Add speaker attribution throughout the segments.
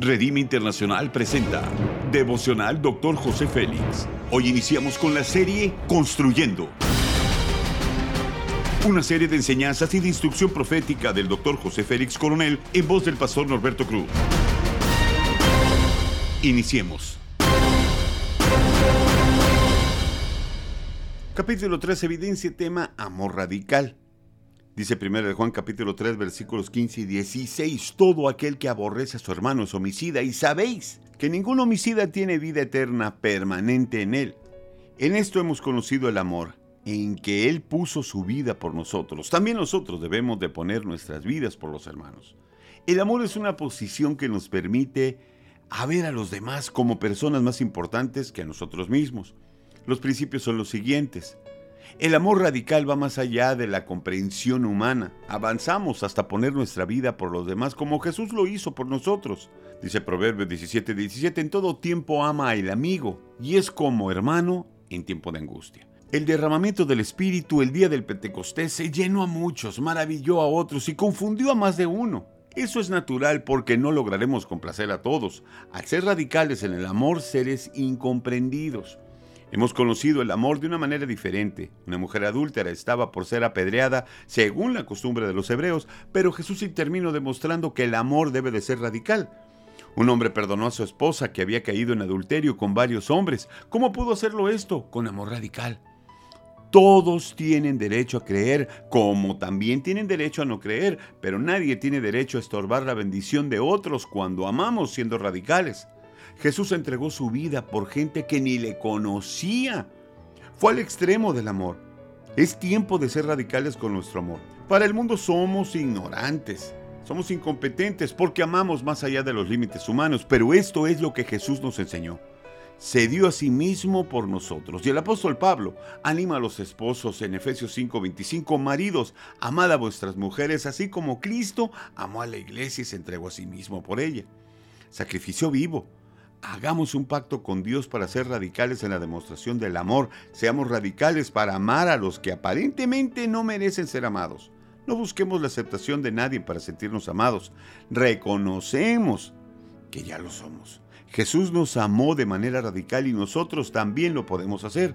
Speaker 1: Redime Internacional presenta Devocional Dr. José Félix. Hoy iniciamos con la serie Construyendo. Una serie de enseñanzas y de instrucción profética del Dr. José Félix Coronel en voz del pastor Norberto Cruz. Iniciemos. Capítulo 3, evidencia tema amor radical. Dice 1 Juan capítulo 3 versículos 15 y 16, todo aquel que aborrece a su hermano es homicida y sabéis que ningún homicida tiene vida eterna permanente en él. En esto hemos conocido el amor, en que Él puso su vida por nosotros. También nosotros debemos de poner nuestras vidas por los hermanos. El amor es una posición que nos permite ver a los demás como personas más importantes que a nosotros mismos. Los principios son los siguientes. El amor radical va más allá de la comprensión humana. Avanzamos hasta poner nuestra vida por los demás como Jesús lo hizo por nosotros. Dice Proverbios 17, 17, en todo tiempo ama al amigo y es como hermano en tiempo de angustia. El derramamiento del Espíritu el día del Pentecostés se llenó a muchos, maravilló a otros y confundió a más de uno. Eso es natural porque no lograremos complacer a todos. Al ser radicales en el amor, seres incomprendidos. Hemos conocido el amor de una manera diferente. Una mujer adúltera estaba por ser apedreada según la costumbre de los hebreos, pero Jesús intervino demostrando que el amor debe de ser radical. Un hombre perdonó a su esposa que había caído en adulterio con varios hombres. ¿Cómo pudo hacerlo esto? Con amor radical. Todos tienen derecho a creer, como también tienen derecho a no creer, pero nadie tiene derecho a estorbar la bendición de otros cuando amamos siendo radicales. Jesús entregó su vida por gente que ni le conocía. Fue al extremo del amor. Es tiempo de ser radicales con nuestro amor. Para el mundo somos ignorantes, somos incompetentes porque amamos más allá de los límites humanos, pero esto es lo que Jesús nos enseñó. Se dio a sí mismo por nosotros. Y el apóstol Pablo anima a los esposos en Efesios 5:25, maridos, amad a vuestras mujeres, así como Cristo amó a la iglesia y se entregó a sí mismo por ella. Sacrificio vivo, Hagamos un pacto con Dios para ser radicales en la demostración del amor. Seamos radicales para amar a los que aparentemente no merecen ser amados. No busquemos la aceptación de nadie para sentirnos amados. Reconocemos que ya lo somos. Jesús nos amó de manera radical y nosotros también lo podemos hacer.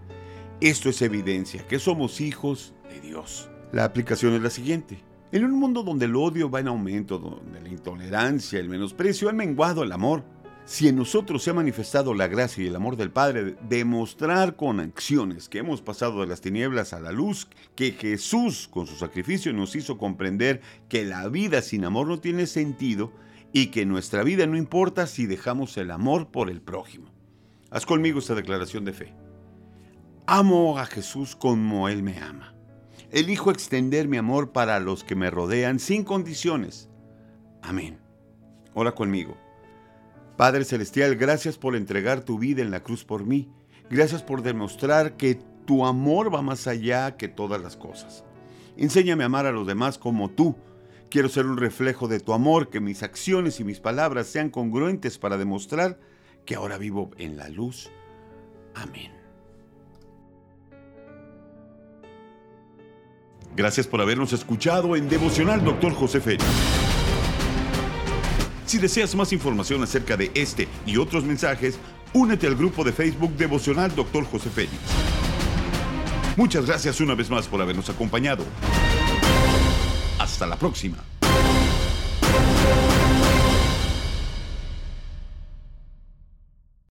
Speaker 1: Esto es evidencia que somos hijos de Dios. La aplicación es la siguiente. En un mundo donde el odio va en aumento, donde la intolerancia, el menosprecio han menguado el amor, si en nosotros se ha manifestado la gracia y el amor del Padre, demostrar con acciones que hemos pasado de las tinieblas a la luz, que Jesús con su sacrificio nos hizo comprender que la vida sin amor no tiene sentido y que nuestra vida no importa si dejamos el amor por el prójimo. Haz conmigo esta declaración de fe. Amo a Jesús como Él me ama. Elijo extender mi amor para los que me rodean sin condiciones. Amén. Ora conmigo. Padre Celestial, gracias por entregar tu vida en la cruz por mí. Gracias por demostrar que tu amor va más allá que todas las cosas. Enséñame a amar a los demás como tú. Quiero ser un reflejo de tu amor, que mis acciones y mis palabras sean congruentes para demostrar que ahora vivo en la luz. Amén. Gracias por habernos escuchado en Devocional Doctor José Félix. Si deseas más información acerca de este y otros mensajes, únete al grupo de Facebook Devocional Dr. José Félix. Muchas gracias una vez más por habernos acompañado. Hasta la próxima.